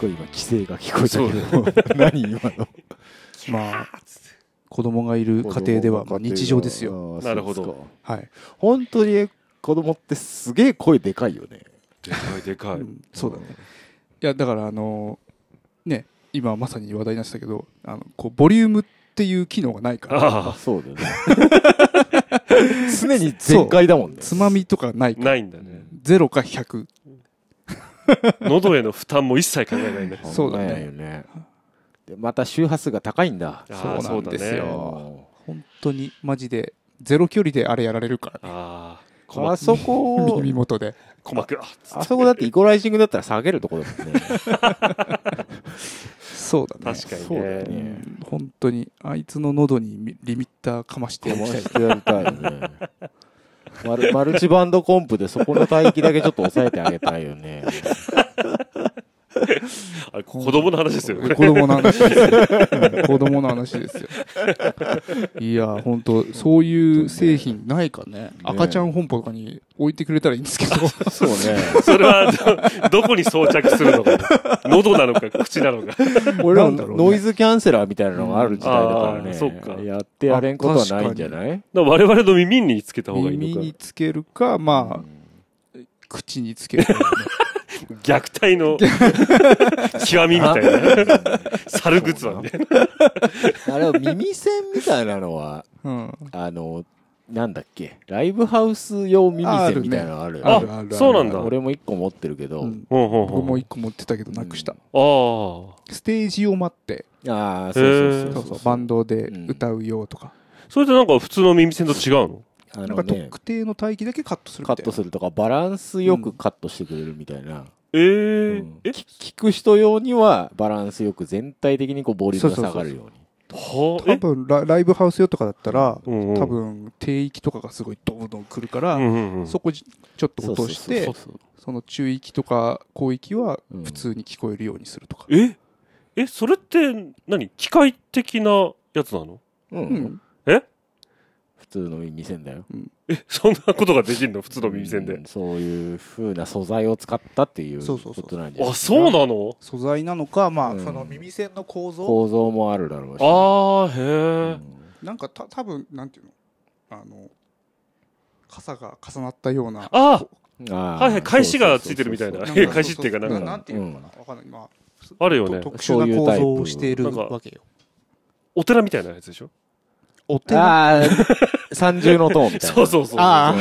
声が聞こえたけど。何今の？まあ子供がいる家庭ではまあ日常ですよ。よなるほど。はい、本当に子供ってすげえ声でかいよね。でかいでかい、うんそうだね。いやだからあのね今まさに話題になってたけどあのこうボリュームっていう機能がないから。あそうだよね。常に全開だもんね。つまみとかないあから。ないんだね。ゼロか100喉への負担も一切考えないね。そうだね。ないよね。でまた周波数が高いんだ。あそうなんですよ。よ本当にマジでゼロ距離であれやられるからね。あああそこ。耳元で。鼓膜ああそこだってイコライジングだったら下げるとこだもんね。そうだね。確かにね。ねうん本当にあいつの喉にリミッターかましてやりたい。してやりたいよねマルマルチバンドコンプでそこの帯域だけちょっと抑えてあげたいよね。あれ子供の話ですよね。子供の話ですよ、うん子供の話ですよ。いや本当そういう製品ないかね。赤ちゃん本舗とかに置いてくれたらいいんですけど。そうね。それはどどこに装着するのか喉なのか口なのか。俺らノイズキャンセラーみたいなのがある時代だからね、そっか。やってやれんことはないんじゃない？我々の耳につけた方がいい耳のか。につけるかまあ口につける虐待の 極みみたいな。猿グッズはね。あれ耳栓みたいなのはうん、あのなんだっけ？ライブハウス用耳栓みたいなのある。よねああるある。ある。そうなんだ。俺も一個持ってるけど、うん。僕も一個持ってたけどなくした、ああ。ステージを待って。ああそうそうそそう。うそう。バンドで歌うよとか、それってなんか普通の耳栓と違うの？あなんかのね特定の帯域だけカットするカットするとかバランスよくカットしてくれるみたいな、えー。うん。え？き聞く人用にはバランスよく全体的にこうボリュームが下がるように。はあ。多分ラライブハウス用とかだったら、うんうん。多分定域とかがすごいドンドン来るから、うんうんうん。そこじちょっと落としてそうそうその中域とか広域はうん。普通に聞こえるようにするとか、え？え？それって何？機械的なやつなの？うん。え？普通の耳栓だよ。えそんなことができるの？普通の耳栓で。うんそういう風な素材を使ったっていうそうそうそう。ことなんじゃないあそうなの？素材なのかまあ、うん。その耳栓の構造？構造もあるだろうし。ああへえなんかた多分なんていうの？あの傘が重なったようなああああはいはい返しがついてるみたいな。返しっていうかなんか。ななんていうのかな、わかんない。まああるよね。と特殊な構造をしているわけよ。お寺みたいなやつでしょ？お寺ああ三重の塔みたいな。そうそうそうあ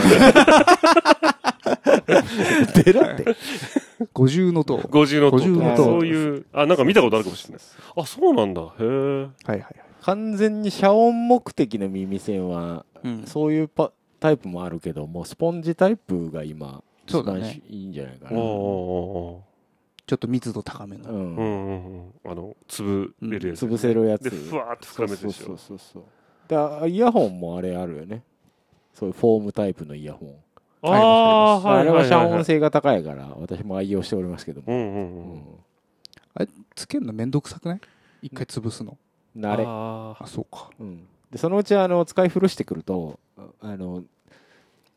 寺 って。五重の塔。五重の塔。五重の塔。そういうあなんか見たことあるかもしれないあそうなんだ。へえはいはいはい、完全に遮音目的の耳栓はうん。そういうパタイプもあるけどもスポンジタイプが今そうだね。一番いいんじゃないかおーなおちょっと密度高めの、うん。うんうんうん。あの潰れるやつ。潰せるやつ。でふわーって膨らむやつでしょ。そうそうそうそうだイヤホンもあれあるよね。そういうフォームタイプのイヤホン。あああれは遮音い性が高いから私も愛用しておりますけども、うんうんううん。んつけるのめんどくさくない？一回潰すの。慣れ、ああそうか。うん、でそのうちあの使い古してくるとあの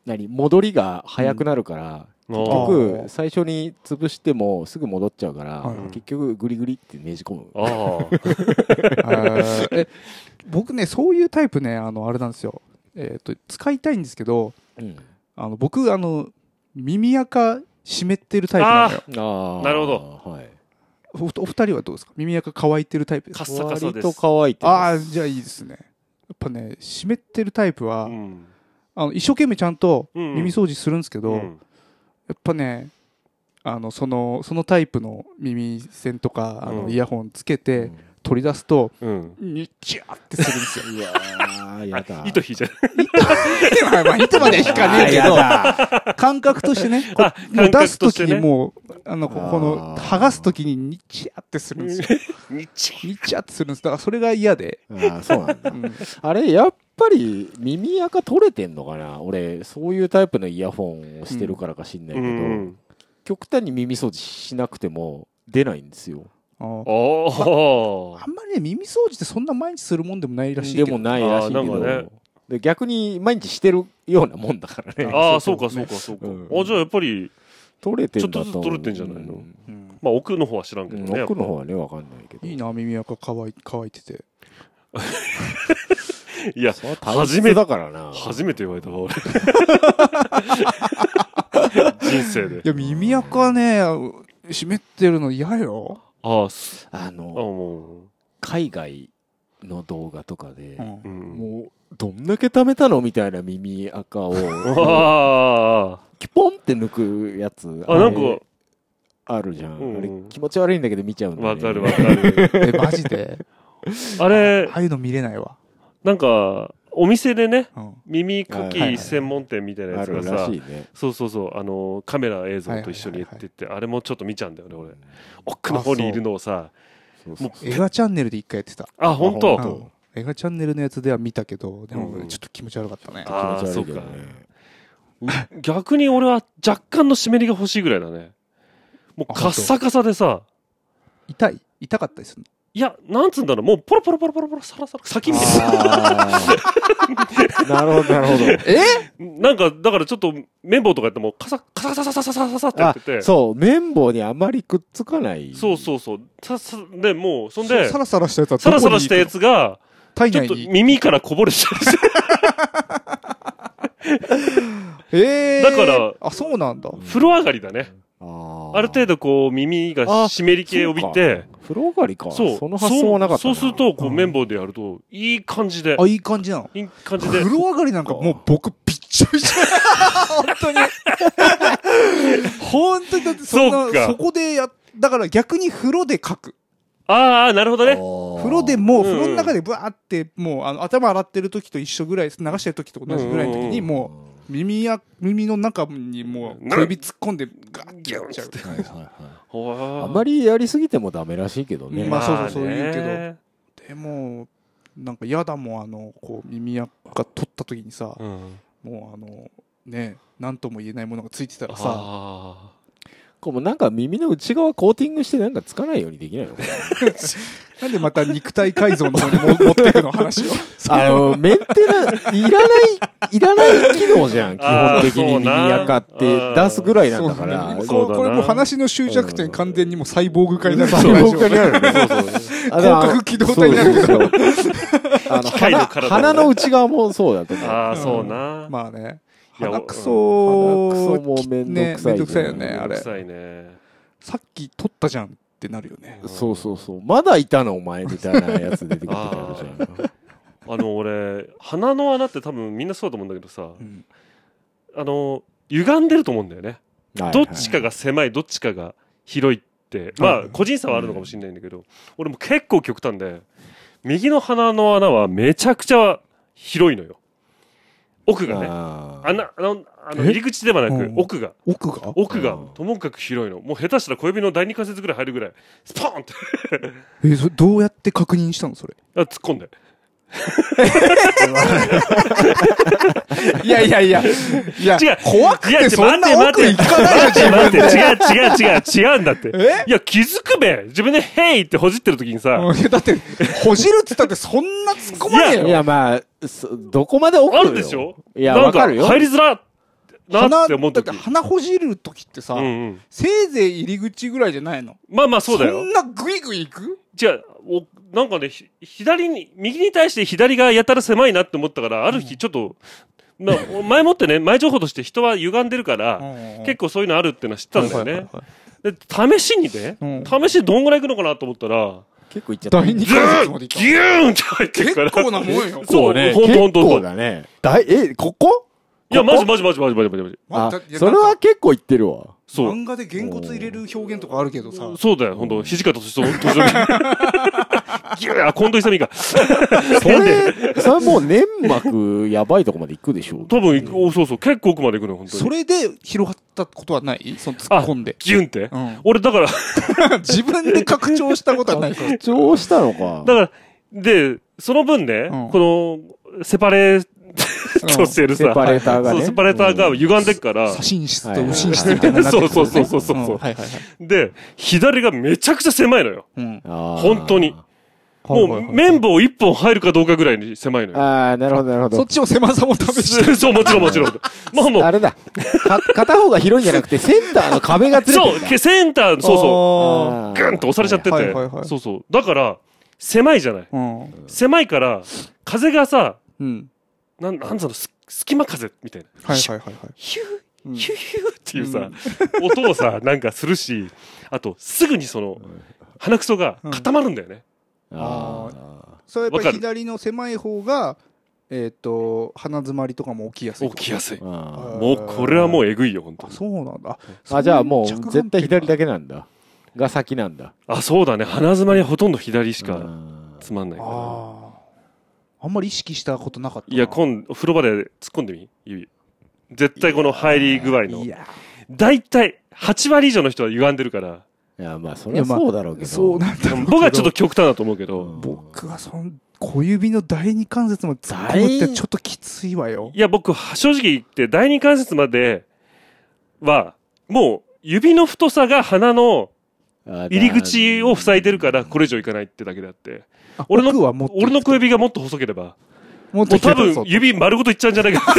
何戻りが早くなるから、ー結あ局ー。最初に潰してもすぐ戻っちゃうから、はい結局グリグリってねじ込む。あ あえ僕ねそういうタイプねあのあれなんですよ。えっ、と使いたいんですけどうん。あの僕あの耳垢湿ってるタイプなのよ。なるほど。はい、おお二人はどうですか？耳垢乾いてるタイプですか？カッサカサです。乾いてあます。あじゃあいいですね。やっぱね湿ってるタイプは、うん。あの一生懸命ちゃんとうん耳掃除するんですけど、うん。やっぱねあのそのそのタイプの耳栓とかあのうん。イヤホンつけて取り出すと、うん。にっちゃってするんですよ。いやーやだ。糸引いちゃう。まあまあ糸まで引かねえけど感覚としてねこあうもう出すとしてね。時にもうあのここの剥がす時ににっちゃってするんですよ。にっちにっちゃってするんです。だからそれが嫌で、あーそうなんだ。うん。あれやっぱり耳垢取れてんのかな？俺そういうタイプのイヤホンをしてるからか知んないけど、うん。極端に耳掃除しなくても出ないんですよあーおあんまりね耳掃除ってそんな毎日するもんでもないらしいけどでもないらしいけどねで逆に毎日してるようなもんだからねああそううかそううかそうかうんあじゃあやっぱり取れてんだと思うちょっとずつ取れてんじゃないの？うんうんまあ奥の方は知らんけどね。奥の方はね、わかんないけど。いいな、耳垢乾い乾いてて。いや、初初めめだからな。初めて言われたわ、俺。人生でい。や、耳垢ね、湿ってるの嫌よ。ああ、の、も海外の動画とかでう、ん。もう、どんだけ貯めたのみたいな耳垢を、あ キュポンって抜くやつ。あ、あ、なんれか、あるじゃん。うんあれ気持ち悪いんだけど見ちゃうんだよね。わかるわかる。え、マジで？あれあ、あいうの見れないわ。なんか、お店でね、うん。耳かき専門店みたいなやあつがさ。そうそうそう、あの、カメラ映像と一緒にやってって、あれもちょっと見ちゃうんだよね、俺。奥の方にいるのをさ、映画チャンネルで一回やってた。あ、本当？あうん映画チャンネルのやつでは見たけど、でうんもちょっと気持ち悪かったね。あー気持ち悪いけどねそう逆に俺は若干の湿りが欲しいぐらいだね。もうあカッサカサでさ、痛い？痛かったりするいや、なんつうんだろう、もうポロポロポロポロポロサラサラ、先みたいあー なるほど、なるほど。のえ？な。なんか、だからちょっと綿棒とかやってもカサカサカサカサカサカってやってて、そう、綿棒にあまりくっつかない。そうそうそう。ささで、もう、そんで、サラサラしたやつはサラサラしたやつが、ちょっと。耳からこぼれちゃう。えーだからあ、そうなんだ。風呂上がりだね。ある程度こう耳が湿り気を帯びて、風呂上がりか。そう。その発想はなかったな。そうそうすると、こううん綿棒でやると、いい感じで、あ、いい感じなの？いい感じで風。呂上がりなんかもう僕びっちょびちょ。本当に。本当にだってそんな、そこでや、だから逆に風呂で書く。ああ、なるほどね。風呂でもう、うん風呂の中でブワーって、もう、あの、頭洗ってる時と一緒ぐらい、流してる時と同じぐらいの時に、うんもう、耳や、耳の中にもう、小指突っ込んで、ガッてやっちゃう。はいはいはい。ああまりやりすぎてもダメらしいけどね。まあそうそうそう言うけどねでも、なんか嫌だもん、あの、こう、耳やが取った時にさ、うん。もうあの、ね、なんとも言えないものがついてたらさ、あこうもうなんか耳の内側コーティングしてなんかつかないようにできないの？なんでまた肉体改造の方にも持ってくの話を？あの、メンテナ、いらない、いらない機能じゃん。基本的に耳垢って出すぐらいなんだから。そうこれもう話の終着点完全にもうサイボーグ化になる。サイボーグ化になるね。そうそう。広角機動隊になるけどあの鼻の内側もそうだと思う。ああ、そうな。まあね。鼻くそ、鼻くそもめんどくさいねめんどくさいよね、あれ。臭いね。さっき取ったじゃんってなるよね。そうそうそう。まだいたのお前みたいなやつ出てくるじゃん。あの、俺、鼻の穴って多分みんなそうだと思うんだけどさ、うんあの、歪んでると思うんだよね。はいどっちかが狭い、どっちかが広いって、まあ、うん個人差はあるのかもしれないんだけど、俺も結構極端で、右の鼻の穴はめちゃくちゃ広いのよ。奥がね。穴、あの、あのえ？入り口ではなくう、ん奥が。奥が？奥がうんともかく広いの。もう下手したら小指の第二関節ぐらい入るぐらい、スポーンってえ、それどうやって確認したのそれ？あ突っ込んで。いやいやいや。いや違う怖くいやてそんな奥行かないよ、待って待って、違う違う違う、違うんだって。え？いや、気づくべ自分で、ヘイってほじってる時にさ、だって、ほじるって言ったってそんな突っ込まねえよ。いや、まあ、そどこまで奥よあるでしょ？いや、なんかわかるよ。入りづらなって思う時だって鼻ほじる時ってさ。せいぜい入り口ぐらいじゃないの？まあまあそうだよそ。んなグイグイ行く？違う、おなんかね、ひ左に、右に対して左がやたら狭いなって思ったから、ある日ちょっと、まあ、前もってね、前情報として人は歪んでるから、結構そういうのあるってのは知ったんだよね。で、試しにね、うん試しにどんぐらい行くのかなと思ったら、結構いっちゃった。第二ギューン関節まで行っギューンって入ってくから。結構なもんよそうね。ほんとほんとほん結構と。だね。だいえ、ここ？いや、マジマジマジマジマジマジそれは結構いってるわ。そう。漫画でげんこつ入れる表現とかあるけどさ、そうだよ、ほんと。土方歳三、歳三。ギューあ、近藤勇か。それ、それもう粘膜やばいとこまで行くでしょ。多分行く、おそうそう、結構奥まで行くのよ、ほんとに。それで広がったことはない？その突っ込んで。ギュンって？うん俺、だから、自分で拡張したことはないから。主張したのか。だから、で、その分ね、うんこの、セパレートしてるさ、セパレーターがね。そう、セパレーターが歪んでっから、左心室と右心室みたいなそうそうそうそうそうんはいはいはい。で、左がめちゃくちゃ狭いのよ。うん。本当に。もう綿棒一本入るかどうかぐらいに狭いのよ。ああ、なるほど、なるほど。そっちを狭さも試して。そう、もちろんもちろん。まあもう、あれだ。か、片方が広いんじゃなくて、センターの壁がずれてそう、るんだ。けセンター、そうそう。そグンと押されちゃってて。そうそう。だから、狭いじゃない。う。うん。狭いから、風がさ、うん。なん、なんつうの、す隙間風みたいな。はいはいはいはい。ヒュうんー、ヒューヒューっていうさ、音をさ、なんかするし、あと、すぐにその、鼻くそが固まるんだよね。あそれやっぱり左の狭い方が、えっと、鼻詰まりとかも起きやすい。起きやすい。ーあもう、これはもうえぐいよ、本当。そうなんだ。ー。あ、じゃあもう、絶対左だ点けなんだ。が先なんだ。あ、そうだね。鼻詰まりはほとんど左しかうんつまんないから。ああ。あんまり意識したことなかったな。いや、今度、風呂場で突っ込んでみ？指。絶対この入り具合のい。や、大体、8割以上の人は歪んでるから。いや、まあ、それはそうだろうけど。そうなんだ。僕はちょっと極端だと思うけど。僕はその小指の第二関節まで突っ込むってちょっときついわよ。いや、僕、正直言って、第二関節までは、もう、指の太さが鼻の入入り口を塞いでるから、これ以上いかないってだけであって。俺の奥はもっと俺の小指がもっと細ければ、もう多分指丸ごといっちゃうんじゃないか。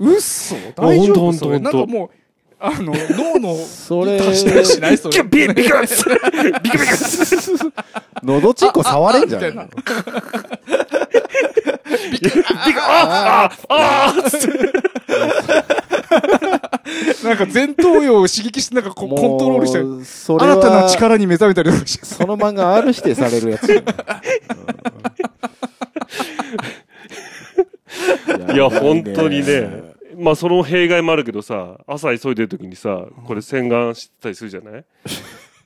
うっそ大丈夫？それほんとなんかもう、あの、脳の、それ、足したりしない？それ。キュッビビクッビクビクッのどちんこ触れんじゃないのああビクッああああ なんか前頭葉を刺激して、なんかこうコントロールして、もうそれは新たな力に目覚めたりとかして。その漫画 R 指定されるやつ。いや、本当にね。まあ、その弊害もあるけどさ、朝急いでる時にさ、これ洗顔してたりするじゃない？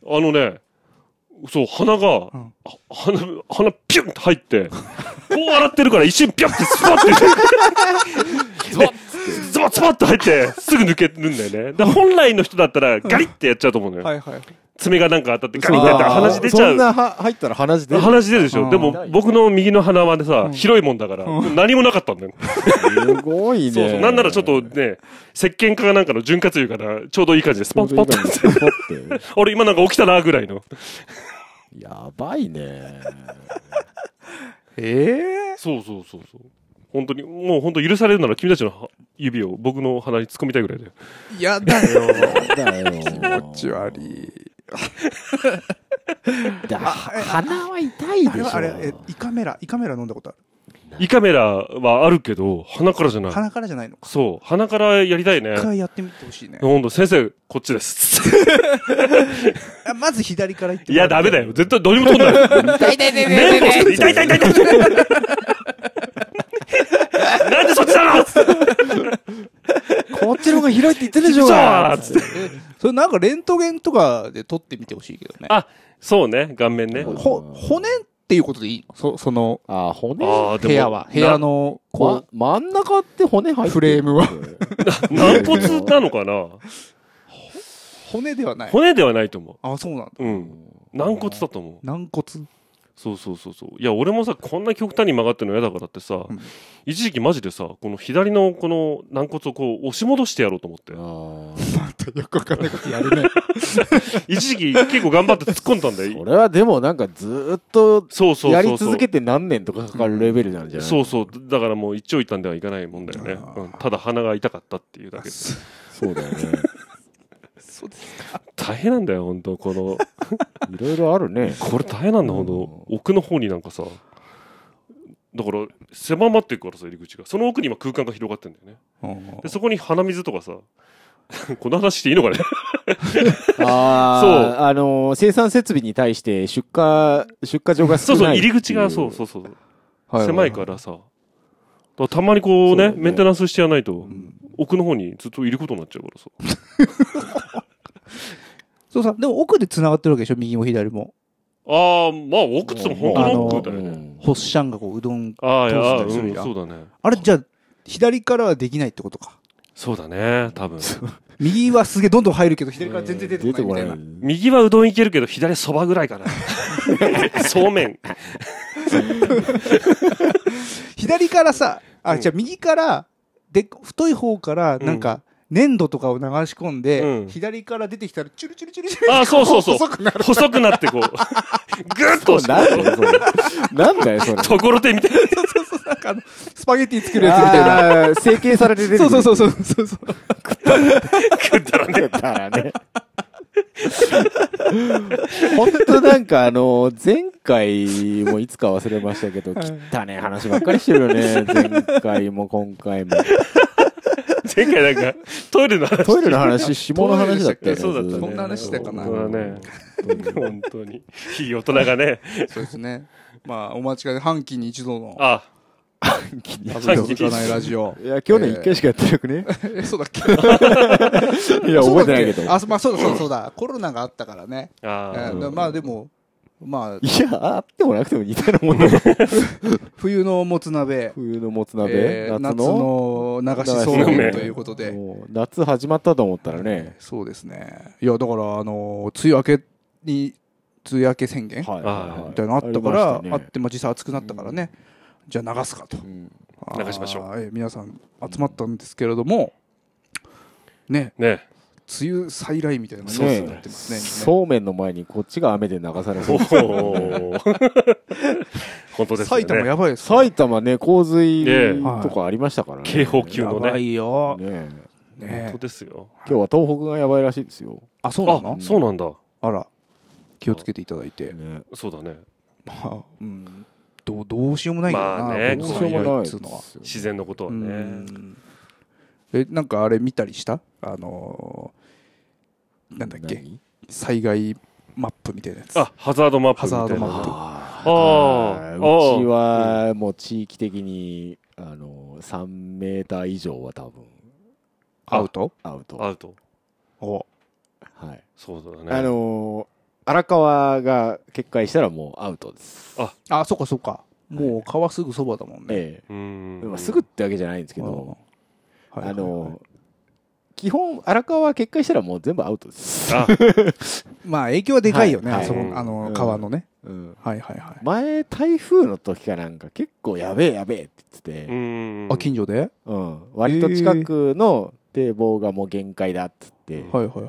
あのね、そう、鼻が、んあ鼻、鼻ピュンって入って、こう洗ってるから一瞬ピュンってスパッて、ズバッ、ズバって入って、すぐ抜けるんだよね。だ本来の人だったらガリッてやっちゃうと思うのよ。はいはい。爪がなんか当たってガリッてやったら鼻血出ちゃう。そんなは入ったら鼻血出る？鼻血出るでしょ。うんでも僕の右の鼻はねさ、広いもんだから、何もなかったんだよ。すごいね。そうそう。なんならちょっとね、石鹸かなんかの潤滑油からちょうどいい感じでスポンスポンって。俺今なんか起きたなぐらいの。やばいね。ええそうそうそうそう。本当に、もう本当許されるなら君たちのは指を僕の鼻に突っ込みたいぐらいだよ。やだよ。だよ。気持ち悪い。だ鼻は痛いでしょ。あれは、あれ、え、胃カメラ、胃カメラ飲んだことある？胃カメラはあるけど、鼻からじゃない。鼻からじゃないのか。そう。鼻からやりたいね一。回やってみてほしいね。ほんと、先生、こっちです。あ まず左から行っていや、ダメだよ。絶対どうにも通んない。痛い痛い痛い痛い痛い痛い痛い痛い痛い。なんでそっちなの？こっちの方が広いって言ってるでしょうつって。それなんかレントゲンとかで撮ってみてほしいけどね。あ、そうね、顔面ね。ほ、骨っていうことでいいの？そ、その、あ、骨？ああ、でも。部屋は。部屋の、こま、真ん中って骨入ってる？フレームはな。軟骨なのかな？う、骨ではない。骨ではないと思あ、そうなんだ。う。うん。軟骨だと思う。軟骨？そうそうそうそう。いや、俺もさ、こんな極端に曲がってるの嫌だからってさ、うん一時期マジでさ、この左のこの軟骨をこう押し戻してやろうと思って。あまたよくわかんないことやるね。一時期結構頑張って突っ込んだんだーよ。それはでもなんかずーっと。やり続けて何年とかかかるレベルなんじゃない？そうそう。だからもう一長一短ではいかないもんだよね。うん、ただ鼻が痛かったっていうだけで。そうだよね。そうですか。大変なんだよ、本当この。いろいろあるね。これ大変なんだ、ほんと奥の方になんかさ。だから、狭まっていくからさ、入り口が。その奥に今空間が広がってんだよね。で、そこに鼻水とかさ、この話していいのかね あそうあ、あのー、生産設備に対して出荷、出荷場がそうそう、少ない。入り口が、そうそうそう。は狭いからさ。らたまにこうねねメンテナンスしてやらないと、ん奥の方にずっといることになっちゃうからさ。そうさ、でも奥で繋がってるわけでしょ？右も左も。ああ、まあ、奥って言っても本当の奥だよね。うんホッシャンがこう、うどん。通したりすうん、るやんそうだね。あれ、じゃあ、左からはできないってことか？そうだね、多分。右はすげえどんどん入るけど、左から全然出てこないみたいな。右はうどんいけるけど、左そばぐらいかな。そうめん。左からさ、あ、じゃあ右から、で、太い方から、なんか、粘土とかを流し込んで、うん左から出てきたらチュルチュルチュルチュルあ、そうそうそう。細くなる。細くなってこう、ぐっとそうなんだよ、それ。なんだよ、それ。ところてんみたいな。なんかあの、スパゲティ作るやつみたいな。あー成形されて出てくる。そうそうそうそうそうそう。食ったらね。だからね。本当なんかあの、前回もいつか忘れましたけど、汚ね話ばっかりしてるよね。前回も今回も。前回なんか、トイレの話。トイレの話、下の話だったよね。そうだったね。そんな話したかな本当だね。本当に。いい大人がね。そうですね。まあ、お待ちかね、半期に一度の、あ、多分続かないラジオ。いや、去年一回しかやってなくね？え、そうだっけ？いや、覚えてないけど。あ、そまあ、そうだそうだそうだ。コロナがあったからね。あえーーまあ、でも、まあ、いや、あってもなくても似たようなもんだよ。冬のもつ鍋、冬のもつ鍋、えー夏夏のの流しそうめんということで。夏始まったと思ったらね。そうですね。いや、だから、あの、梅雨明けに、梅雨明け宣言はいはいみたいなのあったから、あねって、まあ、実際暑くなったからね。じゃあ流すかと。うん流しましょうえー皆さん集まったんですけれども、ね、ね。梅雨再来みたいなニュになってますね。そうめんの前にこっちが雨で流されおそう。ー 本当ですね。埼玉やばいです。埼玉ね、洪水ええとかありましたからね。警報級のやばね。いよ。ねね本当ですよ。今日は東北がやばいらしいですよ。あ、そうなあの、そうなんだ。あら、気をつけていただいて。ねそうだね。まあ、うん。どうどうしようもないけどな、まあねどうしようもないっつうのは。自然のことはうね。んえ、なんかあれ見たりした？あのーなんだっけ？何？災害マップみたいなやつ。あ、ハザードマップ。ハザードマップああうちはもう地域的にあの3メーター以上は多分アウト？アウト。アウト。おはい。そうだね。あのー荒川が決壊したらもうアウトです。ああ、そっかそっか。もう川すぐそばだもんね。えうえん。まあすぐってわけじゃないんですけど、あはいはいの基本荒川決壊したらもう全部アウトです。あ、まあ影響はでかいよね、はいあそこ、はいあの、うん川のね。うんはいはいはい。前台風の時かなんか結構やべえやべえって言ってうて、ん。あ、近所で、うん割と近くの堤防がもう限界だっつって、はいはいは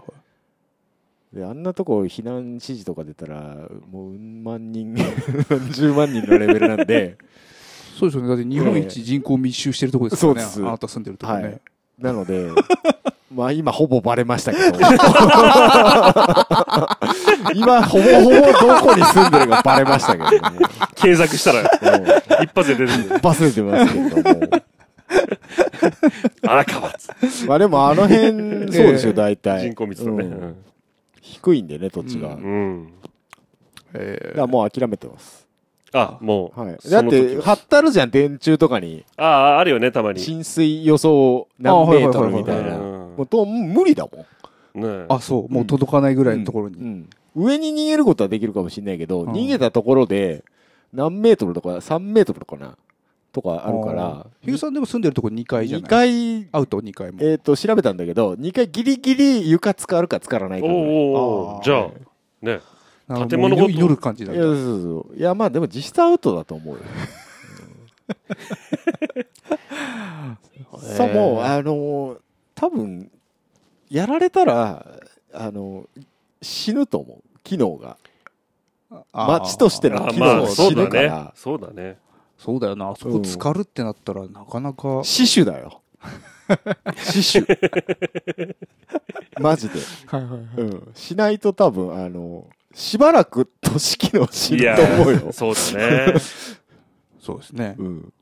い。であんなとこ避難指示とか出たらもううん万人何 十万人のレベルなんでそうですよね。だって日本一人口密集してるとこですからね。そうですあなた住んでるとこね。はいなのでまあ今ほぼバレましたけど。今ほぼほぼどこに住んでるかバレましたけども検索したらも一発で出る。う忘れてますけども。荒川津。まあでもあの辺そうですよ大体。人口密度ね。うん。低いんでね土地が、うん。えらもう諦めてます、あ、もう。はい、だって貼ってあるじゃん電柱とかに。ああ、あるよね、たまに。浸水予想何メートルみたいな。うんもうと無理だもん、ねーあ、そう。もう届かないぐらいのところに。うん。上に逃げることはできるかもしれないけど、うん。逃げたところで何メートルとか3メートルとかなとかあるから。ヒューさんでも住んでるとこ2階じゃ2ない？回アウト？2階も。えっ、と調べたんだけど2回ギリギリ床使うか使わないかじゃあ、ね。なるほど建物ごと。祈る感じだいやそうそうそう。いやまあでも実質アウトだと思うよ。さもう あのー多分やられたらあの死ぬと思う。機能が。街としての機あまあ、能死そうだね。ぬから。そうだね。そうだよな。あそこ浸かるってなったらなかなか。死守だよ。死守。マジで、はいはいはい。うん、しないと多分あのしばらく都市機能死ぬと思うよ、そうだね。そうですね。うん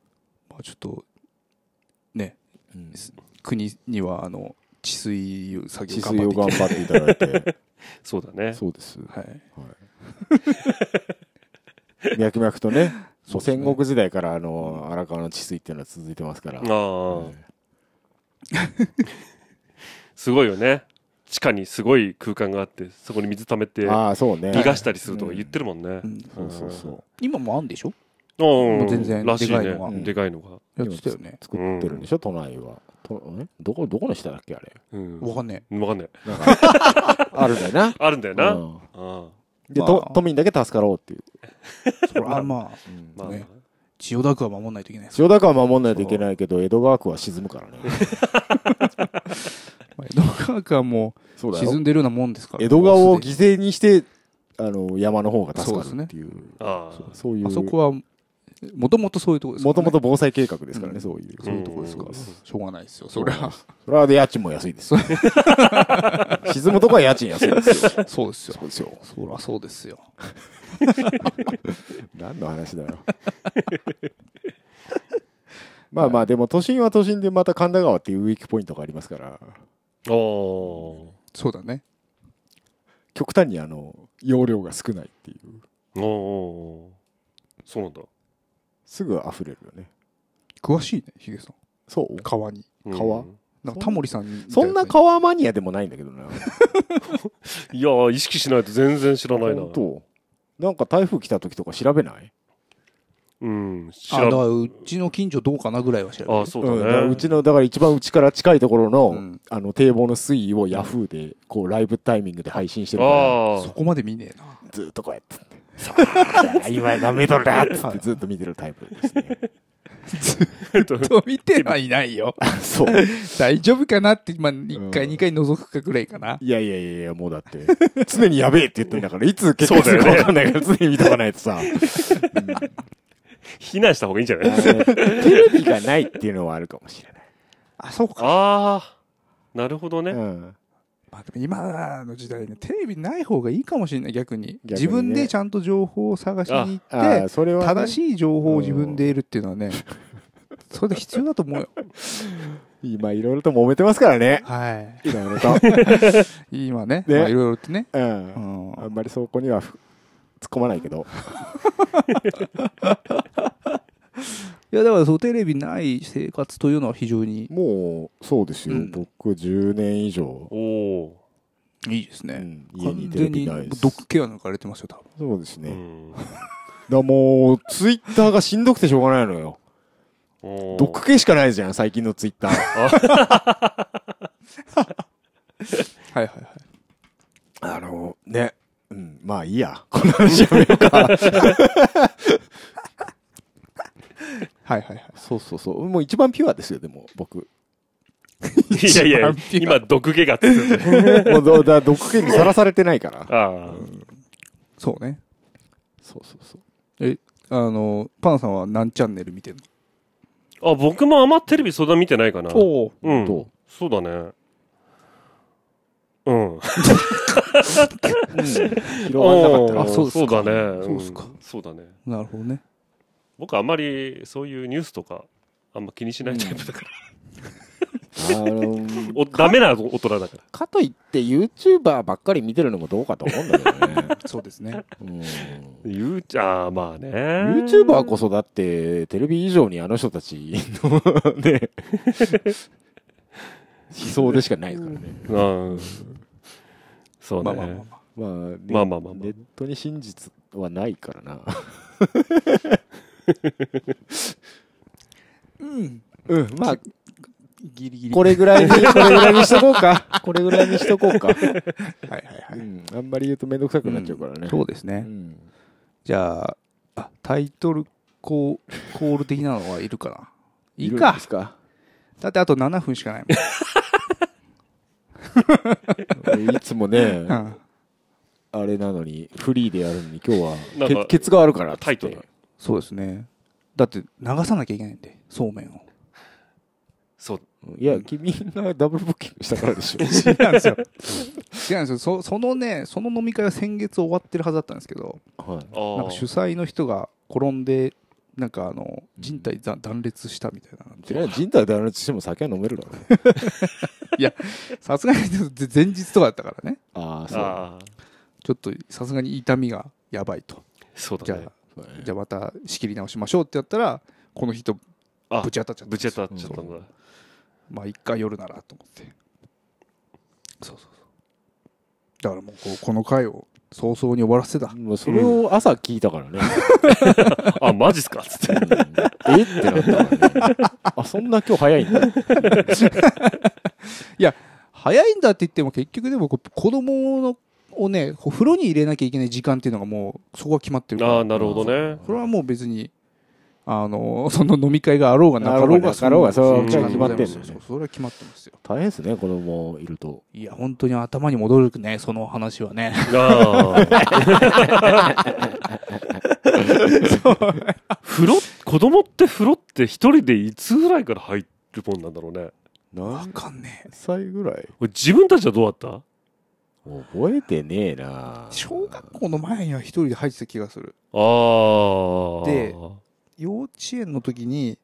まあちょっと、ね、うん国には、あの、治水作業治水を頑頑張っていただいてそうだね。そうですただいて。はい。脈々とねそう戦国時代からあの荒川の治水っていうのは続いてますから、ああ、すごいよね。地下にすごい空間があって、そこに水溜めて、ああそうね。逃がしたりするとか言ってるもんね。う。ん。そうそうそう。今もあんでしょ？うん。全然らしいね。でかいのが。でかいのが。やってたよね。作ってるんでしょ、都内は。どこどこの下だっけあれ？うん。わかんねわかんない。なんかあるんだよな。あるんだよな。うん。あで、都民だけ助かろうっていう、え。それはまあ、千代田区は守んないといけない。です。千代田区は守んないといけないけど江戸川区は沈むからね。ま あ江戸川区はもそう沈んでるようなもんですから。江戸川を犠牲にしてあの山の方が助かるっていう。そういう。あそこは、もともとそういうとこですもともと防災計画ですからね、うんそういう。そういうとこですかしょうがないですよ。それは。それはで家賃も安いです。よ 沈むとこは家賃安いですよ。そうですよ。そうですよ。そりゃそうですよ。何の話だよ。まあまあでも都心は都心でまた神田川っていうウィークポイントがありますからおそうだね。極端にあの容量が少ないっていう。ーおー。そうなんだ。すぐ溢れるよね。詳しいね、ヒゲさん。そう？川に。うん。川？なんかタモリさんに。そんな川マニアでもないんだけどな。いやー意識しないと全然知らないな。本当？なんか台風来た時とか調べない？うん。知あ、らんだからうちの近所どうかなぐらいは知らない。あそうだうんうちのだから一番うちから近いところの,、うん。あの堤防の水位をヤフーでこうライブタイミングで配信してるからあそこまで見ねえな。ずっとこうやって。さ あ今何メートルだっつってずっと見てるタイプですね。と見てはいないよ。そう。大丈夫かなって、まあ、1回、2回覗くかぐらいかな。いやいやいやいやもうだって常にやべえって言ってんだからいつ結果するか分かんないから常に見とかないとさ、避難した方がいいんじゃない？テレビがないっていうのはあるかもしれない、あ、そうか。ああなるほどね。うん、まあ、でも今の時代ね、テレビない方がいいかもしれない、逆に。逆にね。自分でちゃんと情報を探しに行あって、あそれは、ね、正しい情報を自分で得るっていうのはね、それで必要だと思うよ。今いろいろと揉めてますからね。はい。ろいろと、い。今ね、ね。まあいろいろとね。うん。うん。あんまりそこにはふ突っ込まないけど。いや、だからそう、テレビない生活というのは非常に。もうそうですよ、うん。僕10年以上、おおいいですね。うん、家に完テレ全にドビないです。ッグケア抜かれてますよ、多分。そうですね、ーだからもうツイッターがしんどくてしょうがないのよ。ドッグ系しかないじゃん最近のツイッター。はいはいはい。あのねうん。まあいいや。この話やめようか。はいはいはい。そうそうそう。もう一番ピュアですよでも僕。いやいや今毒気がって言ってたもうだだドッグ系にさらされてないから。あそうね。そうそうそう。あの、パンさんは何チャンネル見てんの？ああ僕もあんまテレビそんな見てないかな。おお。うん。どそうだねうん。広がんなかったな。あそうですか。そうだねそうっすか。んそうだね。なるほどね。僕あんまりそういうニュースとかあんま気にしないタイプだから、あの おダメな大人だから。かといって YouTuber ばっかり見てるのもどうかと思うんだけどね、そうですね。うん、ああまあね。YouTuber こそだってテレビ以上にあの人たちのね。思想でしかないですからね。うん。そうね。まあまあまあまあ。まあ、ねまあまあ。ネットに真実はないからな。うん。うんまあギリギリ。これぐらいにこれぐらいにしとこうか。これぐらいにしとこうか、はいはいはい。うん、あんまり言うと面倒くさくなっちゃうからね、そうですね。うん。じゃあ、あ、タイトルコーコール的なのはいるかな？いいるんかですか？だってあと7分しかない いつもね。あれなのにフリーでやるのに今日はケツがあるからタイトなそうですね。だって流さなきゃいけないんで、そうめんを。そういや君がダブルブッキングしたからでしょ 違うんですよ。違うんですよ。そそのね、その飲み会は先月終わってるはずだったんですけど、はいあなんか主催の人が転んで、なんかあの、人体ざ断裂したみたいな。じゃあ人体断裂しても酒は飲めるだろ さすがに前日とかだったからね。ああそうああちょっとさすがに痛みがやばいと。じゃあそうだね、そうだねじゃあまた仕切り直しましょうってやったら、この人あぶち当たっちゃったんぶ。ち当たっちゃったんだ、まあ一回夜ならと思って。そうそうそう。だからもうこうこの回を早々に終わらせてた。もうそれを朝聞いたからね、あマジっすか？っつって。うんえ？ってなったからね。あそんな今日早いんだ。早いんだって言っても結局でも子供のをね、風呂に入れなきゃいけない時間っていうのがもうそこは決まってるから。ああなるほどね。これはもう別に、あの、その飲み会があろうがなかろうが、なかろうがそれはその決まってんのよねそうそうそれは決まってますよ。大変ですね、子供いると。いや、本当に頭に戻るね、その話はね。ああ 風呂子供って風呂って一人でいつぐらいから入るもんなんだろうね何かんねえ。歳ぐらい？自分たちはどうだった？覚えてねえな小学校の前には一人で入ってた気がする。ああで幼稚園の時に、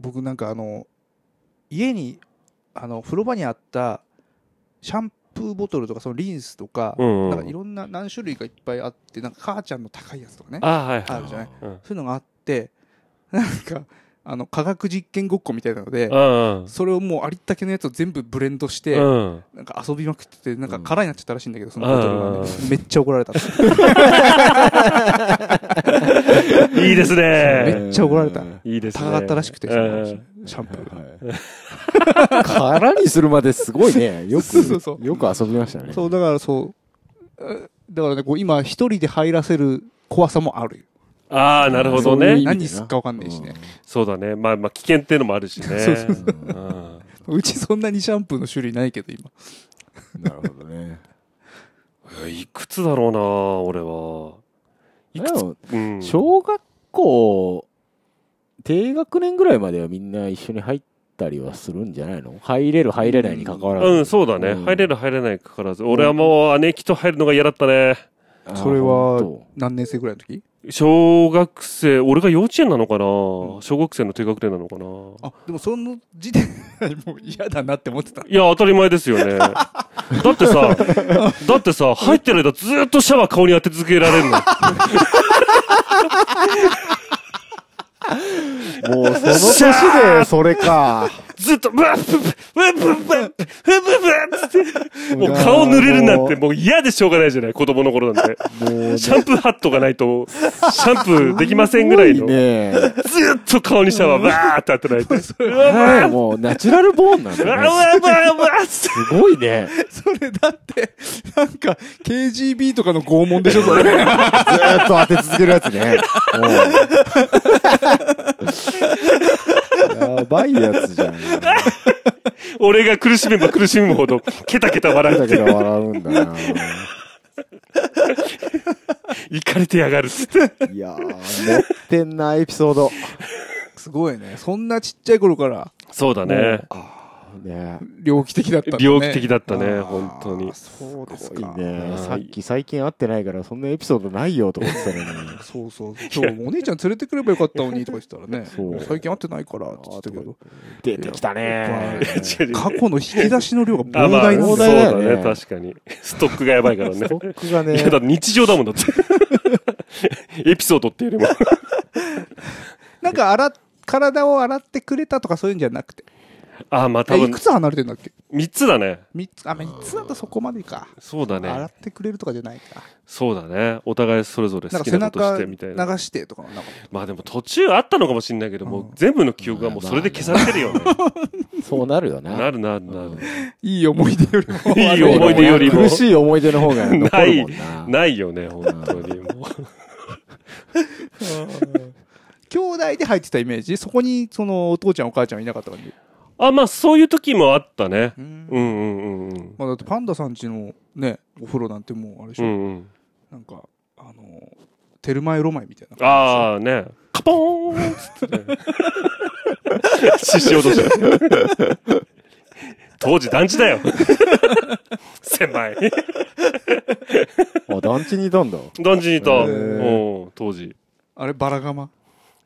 僕なんかあの、家に、あの、風呂場にあった、シャンプーボトルとか、そのリンスとか、なんかいろんな何種類かいっぱいあって、なんか母ちゃんの高いやつとかね。あるじゃない？うん。そういうのがあって、なんか、あの、科学実験ごっこみたいなので、うんそれをもうありったけのやつを全部ブレンドして、うん。なんか遊びまくってて、なんかうん空になっちゃったらしいんだけど、そのボトルがめっちゃ怒られた。いいですねめっちゃ怒られたいいですね高かったらしくて、シャンプーが。空にするまですごいね。よく、そうそうそうよく遊びましたね。そう、だからそう、えだからね、こう今一人で入らせる怖さもあるよ。ああなるほどね何すっかわかんないしね。そうだねまあまあ危険っていうのもあるしね そうそううんうちそんなにシャンプーの種類ないけど、今。なるほどね。えいくつだろうな俺はいくつでもうん小学校、低学年ぐらいまではみんな一緒に入ったりはするんじゃないの？入れる入れないに関わらず。うん、そうだね。うん入れる入れないかかわらず。俺はもう姉貴と入るのが嫌だったね。あそれは本何年生ぐらいの時？小学生、俺が幼稚園なのかな、小学生の低学年なのかな？あ、でもその時点でもう嫌だなって思ってた。いや、当たり前ですよね。だってさ、だってさ、入ってる間ずーっとシャワー顔に当て続けられるの。当 もうその年でそれか。ずっと、ブワッブッブッブッブッブッブブッって、もう顔濡れるなんてもう嫌でしょうがないじゃない、子供の頃なんて。シャンプーハットがないと、シャンプーできませんぐらいの。ずーっと顔にシャワーバーって当てられて。はいもうナチュラルボーンなんだね。うわうわうわうわってすごいね。それだって、なんか、KGB とかの拷問でしょ、それ。ずーっと当て続けるやつね。うんやばいやつじゃん。俺が苦しめば苦しむほど、ケタケタ笑ってだけど、笑うんだな。いかれてやがるっつって。いやー、持ってんな、エピソード。すごいね。そんなちっちゃい頃から、そうだね。ね猟奇的だったね。猟奇的だったね本当にそうですか。ね。はいさっき最近会ってないから、そんなエピソードないよと思ってたのに。そうそう。今日お姉ちゃん連れてくればよかったのにとか言ってたらね。最近会ってないからって言ってたけど。出てきたね。過去の引き出しの量があ、膨まあ、そう大なんだよ。膨大だよね確かに。ストックがやばいからねス。トックがいや、ねだ日常だもんだって。エピソードっていうよりも。なんか体を洗ってくれたとかそういうんじゃなくて。あ、まあ多分えいく、つ離れてんだっけ？3つだね。三つ、あ、三つだとそこまでか。そうだね。洗ってくれるとかじゃないか。そうだね。お互いそれぞれなんか背好きなことし中てみたいな。流してとかなんかまあでも途中あったのかもしれないけど、もううん全部の記憶がもうそれで消されてるよね。そうなるよな。なるなるなる。いい思い出よりも。いい思い出よりも苦しい思い出の方が残るもんな。ないよね、本当に。も 兄弟で入ってたイメージ？そこに、その、お父ちゃんお母ちゃんはいなかった感じ？うあ、まあそういう時もあったね。うんうんうんうんうん。まあだってパンダさんちのね、お風呂なんてもうあれでしょ、うんうん。なんか、あの、テルマエロマエみたいな。ああね、カポーンっつってね。獅子落とし当時団地だよ。狭い。あ、団地にいたんだ。団地にいた。当時。あれ、バラガマ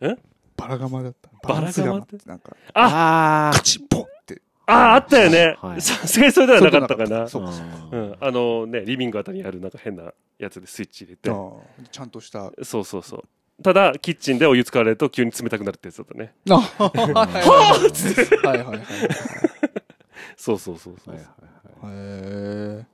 え？バラガマだった。バラガマってなんか、あ、あカチッポンって。ああ、あったよねは。いさすがにそれではなかったかな。そうあ。うん、あのね、リビングあたりにあるなんか変なやつでスイッチ入れて。ああちゃんとした。そうそうそう。ただ、キッチンでお湯使われると急に冷たくなるってやつだったね。あ はいはいはい。そうそうそうそう。はい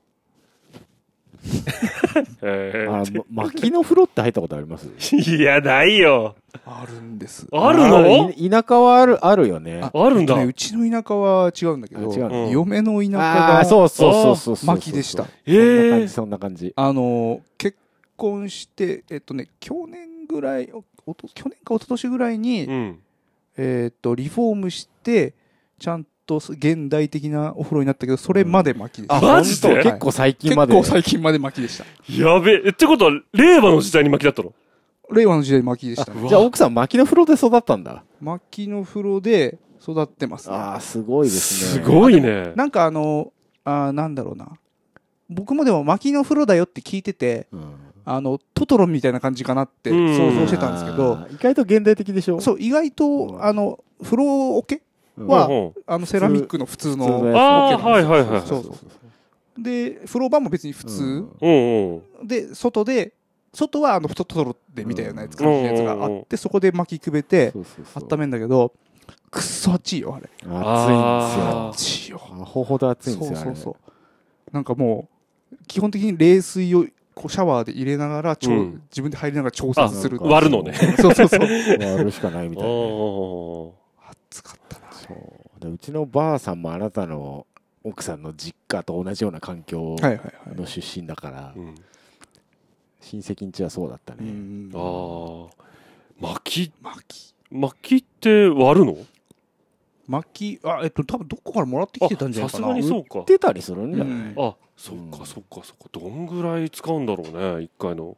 へ えあのま薪の風呂って入ったことあります？ー いや、ないよ。ーあるんです。あるの？い田舎はある、あるよね。あるんだねうちの田舎は違うんだけど、うの嫁の田舎が、そうそうそうそうそう。薪でしたそんな感じ、そんな感じ。あの、結婚して、えっとね、去年ぐらい、おおと去年か一昨年ぐらいに、うん。えっと、リフォームして、ちゃんと現代的なお風呂になったけど、それまで薪でした。あ、マジで？結構最近結まで。構最近まで薪でした。やべえ。えってことは、令和の時代に巻きだったの？令和の時代薪でしたね。じゃあ奥さん薪の風呂で育ったんだ。薪の風呂で育ってますね。ああ、すごいですね。すごいね。なんかあの、あーなんだろうな。僕もでも薪の風呂だよって聞いてて、うん。あの、トトロみたいな感じかなって想像してたんですけど、意外と現代的でしょ？そう、意外と、うんあの、風呂桶うんはあの、セラミックの普通の。普通のやつあー桶なんですよはいはいはいそうそう。で、風呂場も別に普通。うんうんうん。で、外で、外はあの、トトロでみたいなやつ、感じのやつがあって、そこで薪くべて、温めんだけど、くっそ熱いよ、あれ。暑いんあですよ。熱いよ。アホほど暑いんですよ。そうそうそう。なんかもう、基本的に冷水をこうシャワーで入れながら、うん自分で入りながら調節するあ。割るのね。そうそうそう。割るしかないみたいな熱かったな。そう。でうちのばあさんもあなたの奥さんの実家と同じような環境はいはいはい。の出身だからー、うん親戚んちはそうだったうね。んあー。薪、薪。薪って割るの？薪、あ、えっと、多分どこからもらってきてたんじゃないかな。さすがにそうか。出たりするんじゃない、うんあ、そっうんかそっかそっか。どんぐらい使うんだろうね、一回の。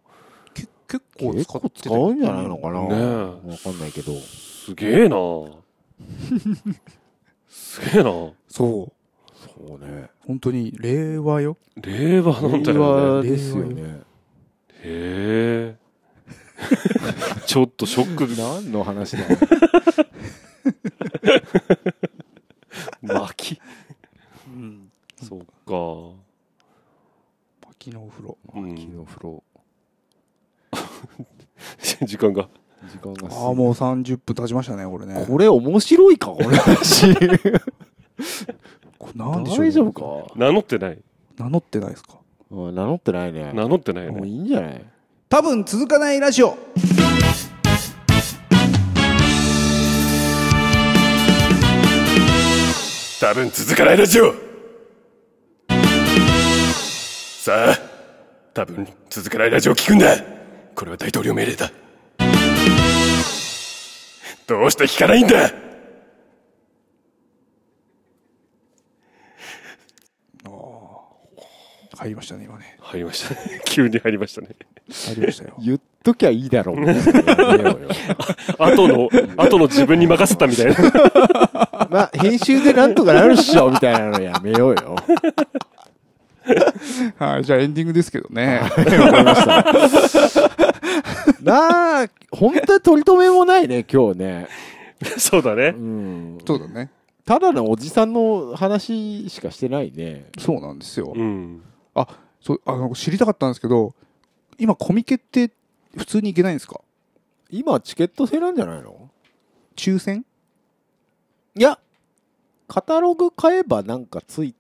け結構結構使ってた使うんじゃないのかな、ねえわかんないけど。すげえなすげえなそう。そうね。本当に、令和よ。令和なんだ令よ和ね。ですよね。へえ。ちょっとショック。何の話だ薪。うん。そっか。薪のお風呂。うん薪の風呂。時間が。時間がああ、もう30分経ちましたね、これね。これ面白いかこの話。これなんでしょう、ね、大丈夫か？名乗ってない。名乗ってないですか？うん名乗ってないね。名乗ってないよもうね。いいんじゃない？多分続かないラジオ多分続かないラジオさあ、多分続かないラジオを聞くんだこれは大統領命令だどうして聞かないんだ？入りましたね、今ね。入りましたね。急に入りましたね。入りましたよ。言っときゃいいだろう。後の、後の自分に任せたみたいな。まあ、編集でなんとかなるっしょみたいなのやめようよ。はい、じゃあエンディングですけどね。わかりました。なあ、本当に取り留めもないね、今日ね。そうだねう。ん。そうだね。ただのおじさんの話しかしてないね。そうなんですよ。うん。そう、あの、知りたかったんですけど、今コミケって普通に行けないんですか？今、チケット制なんじゃないの？抽選？いや、カタログ買えばなんかつい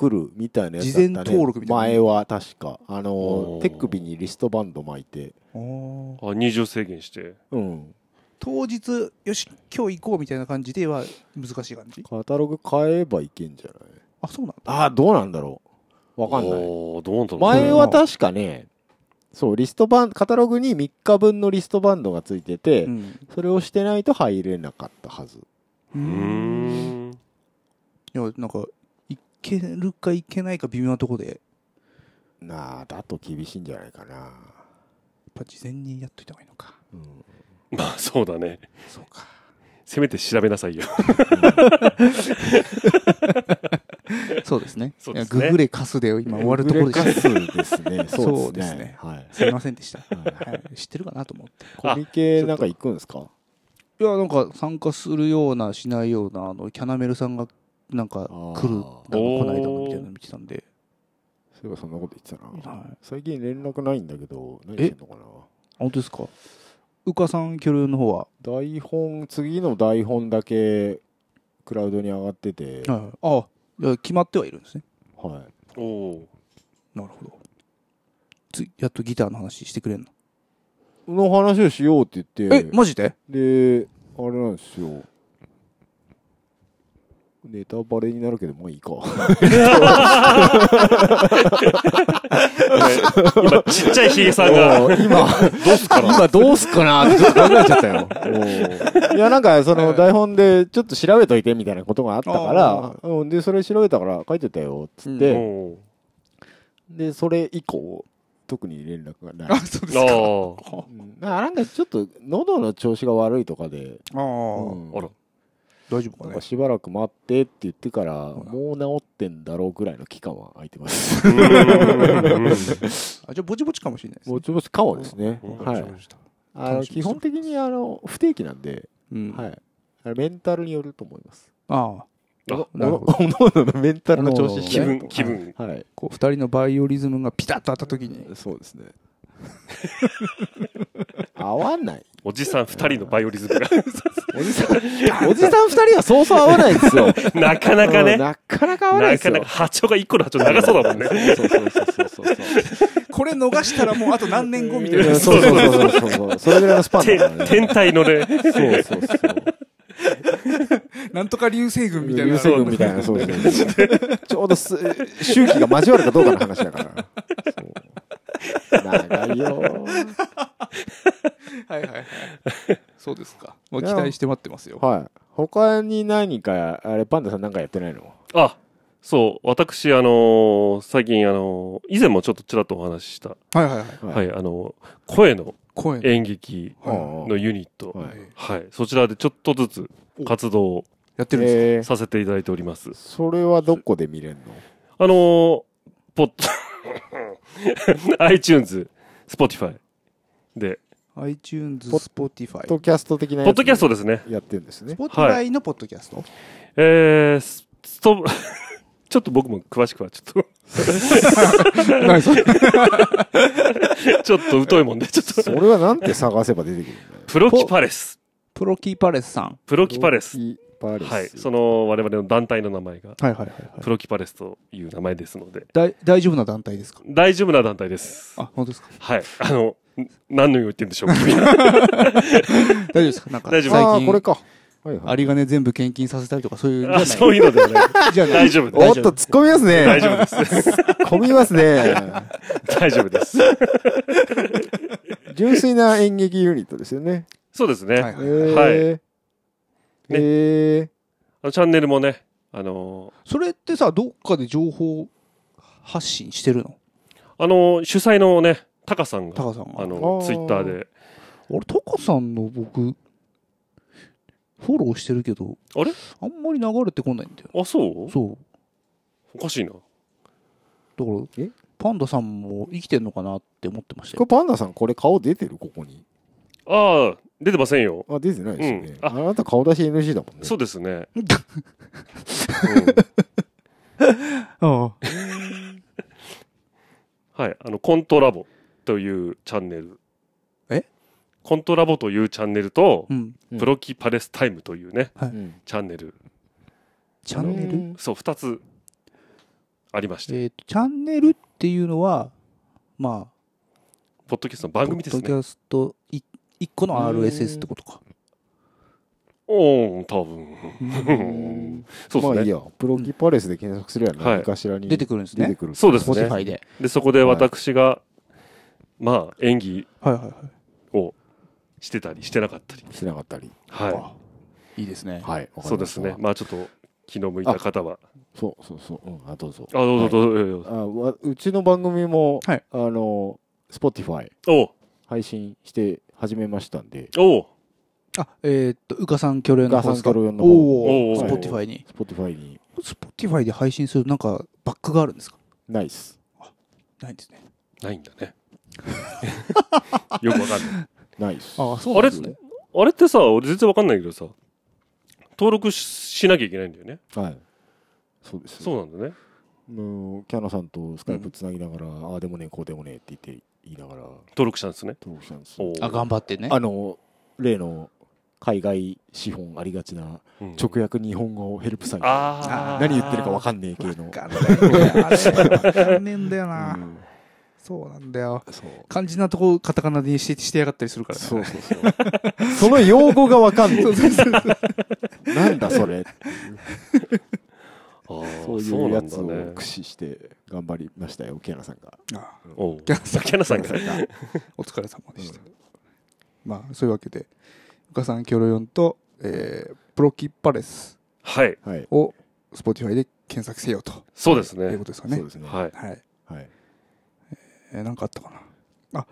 てくるみたいなやつだった、ね。事前登録みたいな前は確か。あおの、ー手首にリストバンド巻いて。あ、入場制限して。うん。当日、よし、今日行こうみたいな感じでは難しい感じ？カタログ買えばいけんじゃない？あ、そうなんだ。ああ、どうなんだろう。わかんない。どうなんだろう。前は確かね、そう、リストバン、カタログに3日分のリストバンドがついてて、うん。それをしてないと入れなかったはず。うん。いや、なんか、いけるかいけないか微妙なとこで、やっなあ、だと厳しいんじゃないかな。ぱ事前にやっといた方がいいのか。うん、まあ、そうだね。そうか。せめて調べなさいよ。そうですね。そうですねググレカスで今終わるところでグレした。カスですね。そうですねはい。すいませんでした。はいはい、知ってるかなと思って。コミケなんか行くんですか？いや、なんか参加するような、しないような、あの、キャナメルさんが、なんか来る、なんかあーこの間のみたいなの見てたんで。そういえばそんなこと言ってたな。はい。最近連絡ないんだけど、何してんのかな？本当ですか？うかさん、キョルの方は？台本、次の台本だけクラウドに上がってて、はいはい。あいや決まってはいるんですね。はい。おおなるほど。つやっとギターの話してくれんの？の話をしようって言って、え、マジで？で、あれなんですよ。ネタバレになるけど、まあいいか。今、ちっちゃいヒゲさんが、今、どうすかな。今どうすっかなってちょっと考えちゃったよ。いや、なんか、その台本でちょっと調べといてみたいなことがあったから、うん、で、それ調べたから書いてたよ、つって、おーで、それ以降、特に連絡がない。あ、。そうですあか。ーうんなんかちょっと喉の調子が悪いとかで、ああ、うん。あら。大丈夫かね？なんか。しばらく待ってって言ってから、もう治ってんだろうぐらいの期間は空いてます。あ、じゃあぼちぼちかもしれないですね。ぼちぼちかもですね。うんはい。あの基本的にあの不定期なんで、うん。はい。メンタルによると思います。ああ。あなるほどおのおののメンタルの調子気分気分はい。こう、二人のバイオリズムがピタッと合った時に。そうですね。合わない。おじさん二人のバイオリズムが、おじさん、おじさん二人はそうそう合わないですよ。なかなかね、うんなかなか合わないですよ。なかなか波長が一個の波長長そうだもんね。そうそうそうそうそうそう。これ逃したらもうあと何年後みたいな。そうそうそうそうそう。それぐらいのスパンだね。て天体のね、そうそうそう。なんとか流星群みたいな。流星群みたいな、そうそうそう。ちょうどす周期が交わるかどうかの話だから。そう長いよ。はいはいはい。そうですか。もう期待して待ってますよ。はい。他に何か、あれ、パンダさんなんかやってないの？あ、そう、私、あのー最近、あのー以前もちょっとちらっとお話しした、はいはいはい。ははい、あのー声の。演劇はのユニット、はいはい、そちらでちょっとずつ活動をやってるんですえー、させていただいております。それはどこで見れるの？あのーポッ iTunes、Spotify で、か ?iTunes、ポ Spotify ポッ。ドキャスト的なやつポッドキャストですね。やってるんですね。Spotify のポッドキャスト？えー、ススト ちょっと僕も詳しくはちょっ 何それ？と、ちょっと疎いもんで、ちょっと、それはなんて探せば出てくるんだよ。プロキパレス。プロキーパレスさん。プロキパレス。パレス。はい。その我々の団体の名前が、はいはいはいはい。プロキパレスという名前ですので、だい大丈夫な団体ですか？大丈夫な団体です。あ、本当ですか？はい。あの、ん何の言ってんでしょうか？君大丈夫ですか？なんか大丈夫ああ、最近これか。はいはい。有り金全部献金させたりとかそういうあそういうのではない。じゃない大丈夫です。おっと、突っ込みますね。大丈夫です。込みますね。大丈夫です。純粋な演劇ユニットですよね。そうですね。はいえー、はいえあのチャンネルもね、あのそれってさ、どっかで情報発信してるの？あの主催のね、タカさんが、タカさんが。あのツイッターで、俺、タカさんの僕、フォローしてるけど、あれ？あんまり流れてこないんだよ。あ、そう？そう。おかしいな。だからえ、パンダさんも生きてんのかなって思ってましたこれよ。パンダさん、これ顔出てる？ここに。ああ、出てませんよ。あ、出てないですよね。うんああなた顔出し NG だもんね。そうですね。はい。あの、コントラボというチャンネル。え？コントラボというチャンネルと、うん。うんプロキパレスタイムというね、うん。チャンネル。チャンネル？うんそう、二つありまして、えっと、チャンネルっていうのは、まあ、ポッドキャストの番組ですね。ポッドキャストい一個の RSS ってことか。おー、多分。うんそうですね。まあいいや。プロキパレスで検索するやはい何かしらに出てくるんですね。出てくる。そうですね Spotify で。で、そこで私が、まあ、演技はいはいはい。をしてたり、してなかったり。しなかったり。はあいいですね。はい。わい。かりましたそうですね。。まあ、ちょっと、気の向いた方は。そうそうそう。うん。あ、どうぞ。あ、どうぞどうぞどうぞ。あわうちの番組も、はいあの、Spotify おう配信して始めましたんで、おうあ、えーっと、うかさんキョロヨンのガサン方ですか？キョロヨンの方おお、おー Spotify に。Spotify に Spotify で配信するなんかバックがあるんですか？ナイス。ないんですね。ないんだね。よくわかんない。ナイス。あそあれあれってさ、俺全然わかんないけどさ、登録ししなきゃいけないんだよね。はい。そうです。そうなんだね。キャナさんとスカイプつなぎながら、ああでもねこうでもねって言って言いながら登録したんですね？登録したんですあ、頑張ってね。あの例の海外資本ありがちなうん直訳日本語ヘルプサイトあー何言ってるかわかんねえ系のわかんねえんだよな。うんそうなんだよ。そう。肝心なとこカタカナにしてしてやがったりするからね。そうそうそう。その用語がわかんない。そうそうそうなんだそれ。そういうやつを駆使して頑張りましたよ、キアナさんが。あおうキャナさんキャナさんが お疲れ様でした。まあ、そういうわけで、うかさんキョロヨンと、えープロキッパレスはいはい。を Spotify で検索せよとそうですねいうことですかねそうで。すね。はいはい。はい。えーなんかあったかな。あ、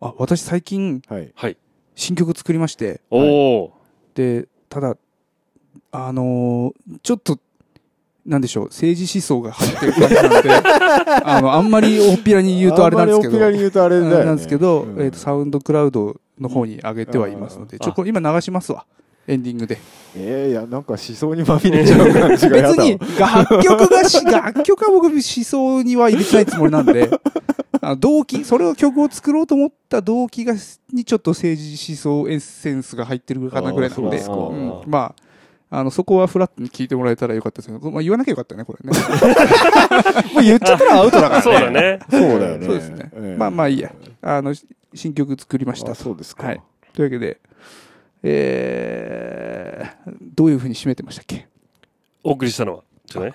あ、私最近はい。はい新曲作りまして、おおで、ただ、あのーちょっと、なんでしょう、政治思想が入ってる感じなんで、あの、あんまり大っぴらに言うとあれなんですけど、あんまり大っぴらに言うとあれだよね。なんですけど、うん。えーと、サウンドクラウドの方に上げてはいますので、ん。ちょっと今流しますわ。エンディングで。えー、いや、なんか思想にまみれちゃう感じがやだわ。別に、楽曲がし、楽曲は僕思想には入れてないつもりなんで、動機、それを曲を作ろうと思った動機が、にちょっと政治思想エッセンスが入ってるかなぐらいなので、あーそうですか。うん。まあ、あの、そこはフラットに聞いてもらえたらよかったですけど、まあ言わなきゃよかったね、これね。もう言っちゃったらアウトだからね。そうだねそうだよね。そうですね。ええまあまあいいや。あの、し新曲作りましたあ、。そうですか。はいというわけで、えー、どういうふうに締めてましたっけ？お送りしたのはじゃない？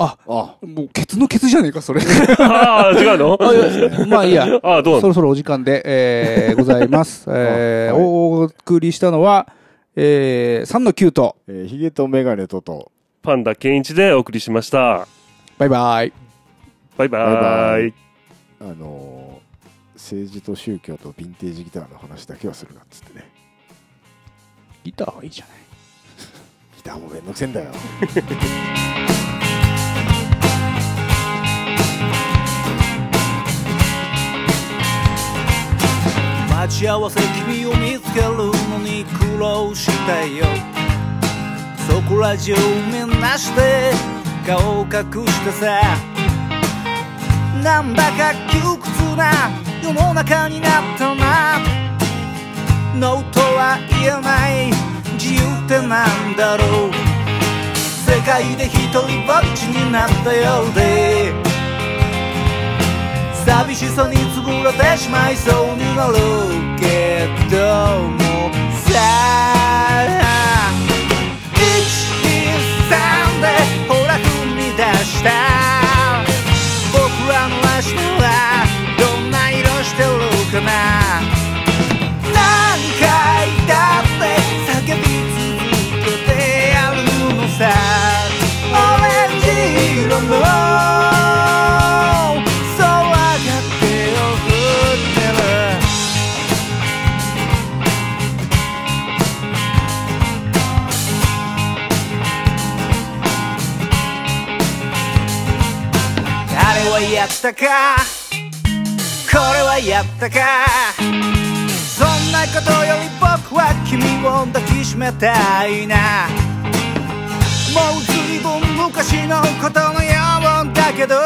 あ、もう、ケツのケツじゃねえか、それ。ああ違うの？あいやまあいいや。ああどうそろそろお時間で、えー、ございます。えーはいお送りしたのは、えー、3の9と、えー、ヒゲとメガネとと、パンダケンイチでお送りしましたバイバイ。バイババイバイイあのー政治と宗教とヴィンテージギターの話だけはするなっつってね。ギターはいいじゃない。ギターもめんどくせえんだよ。待ち合わせ君を見つけるのに苦労したよ。そこら中みんなして顔を隠してさ。なんだか窮屈な世の中になったな。ノーとは言えない自由ってなんだろう。世界で一人ぼっちになったようで。寂しさにつぶれてしまいそうになるけどもさあたか？これはやったか？そんなことより僕は君を抱きしめたいな。もう随分昔のことのようだけど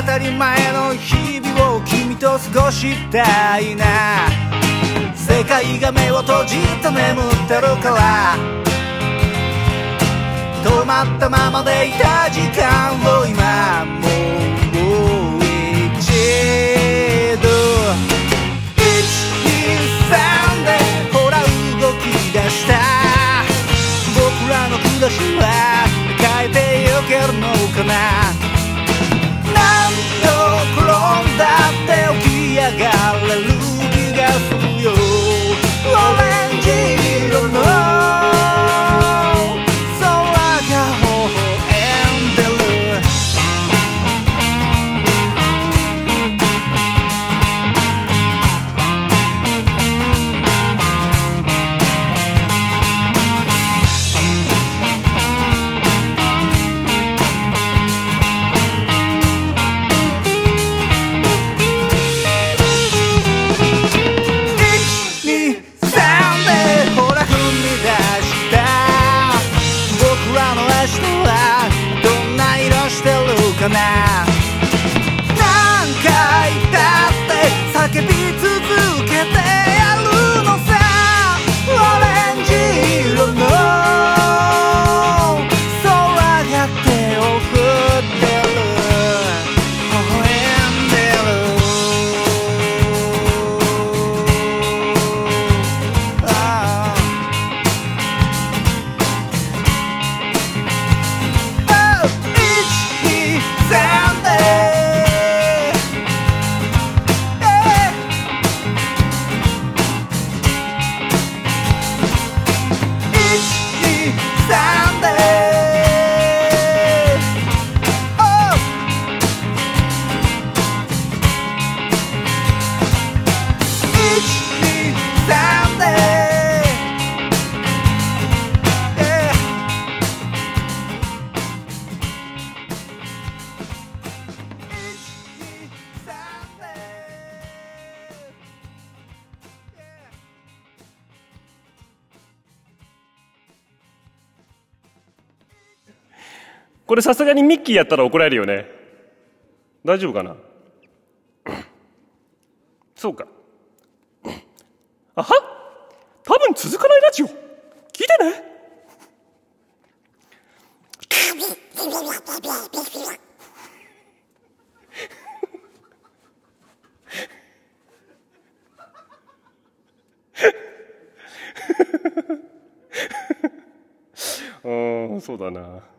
当たり前の日々を君と過ごしたいな。世界が目を閉じて眠ってるから。止まったままでいた時間を今もう123でほら動き出した。僕らの暮らしは変えてよけるのかな。何度転んだって起き上がる。れさすがにミッキーやったら怒られるよね。大丈夫かな？そうか。あは多分続かないラジオ。聞いてね。うんそうだな。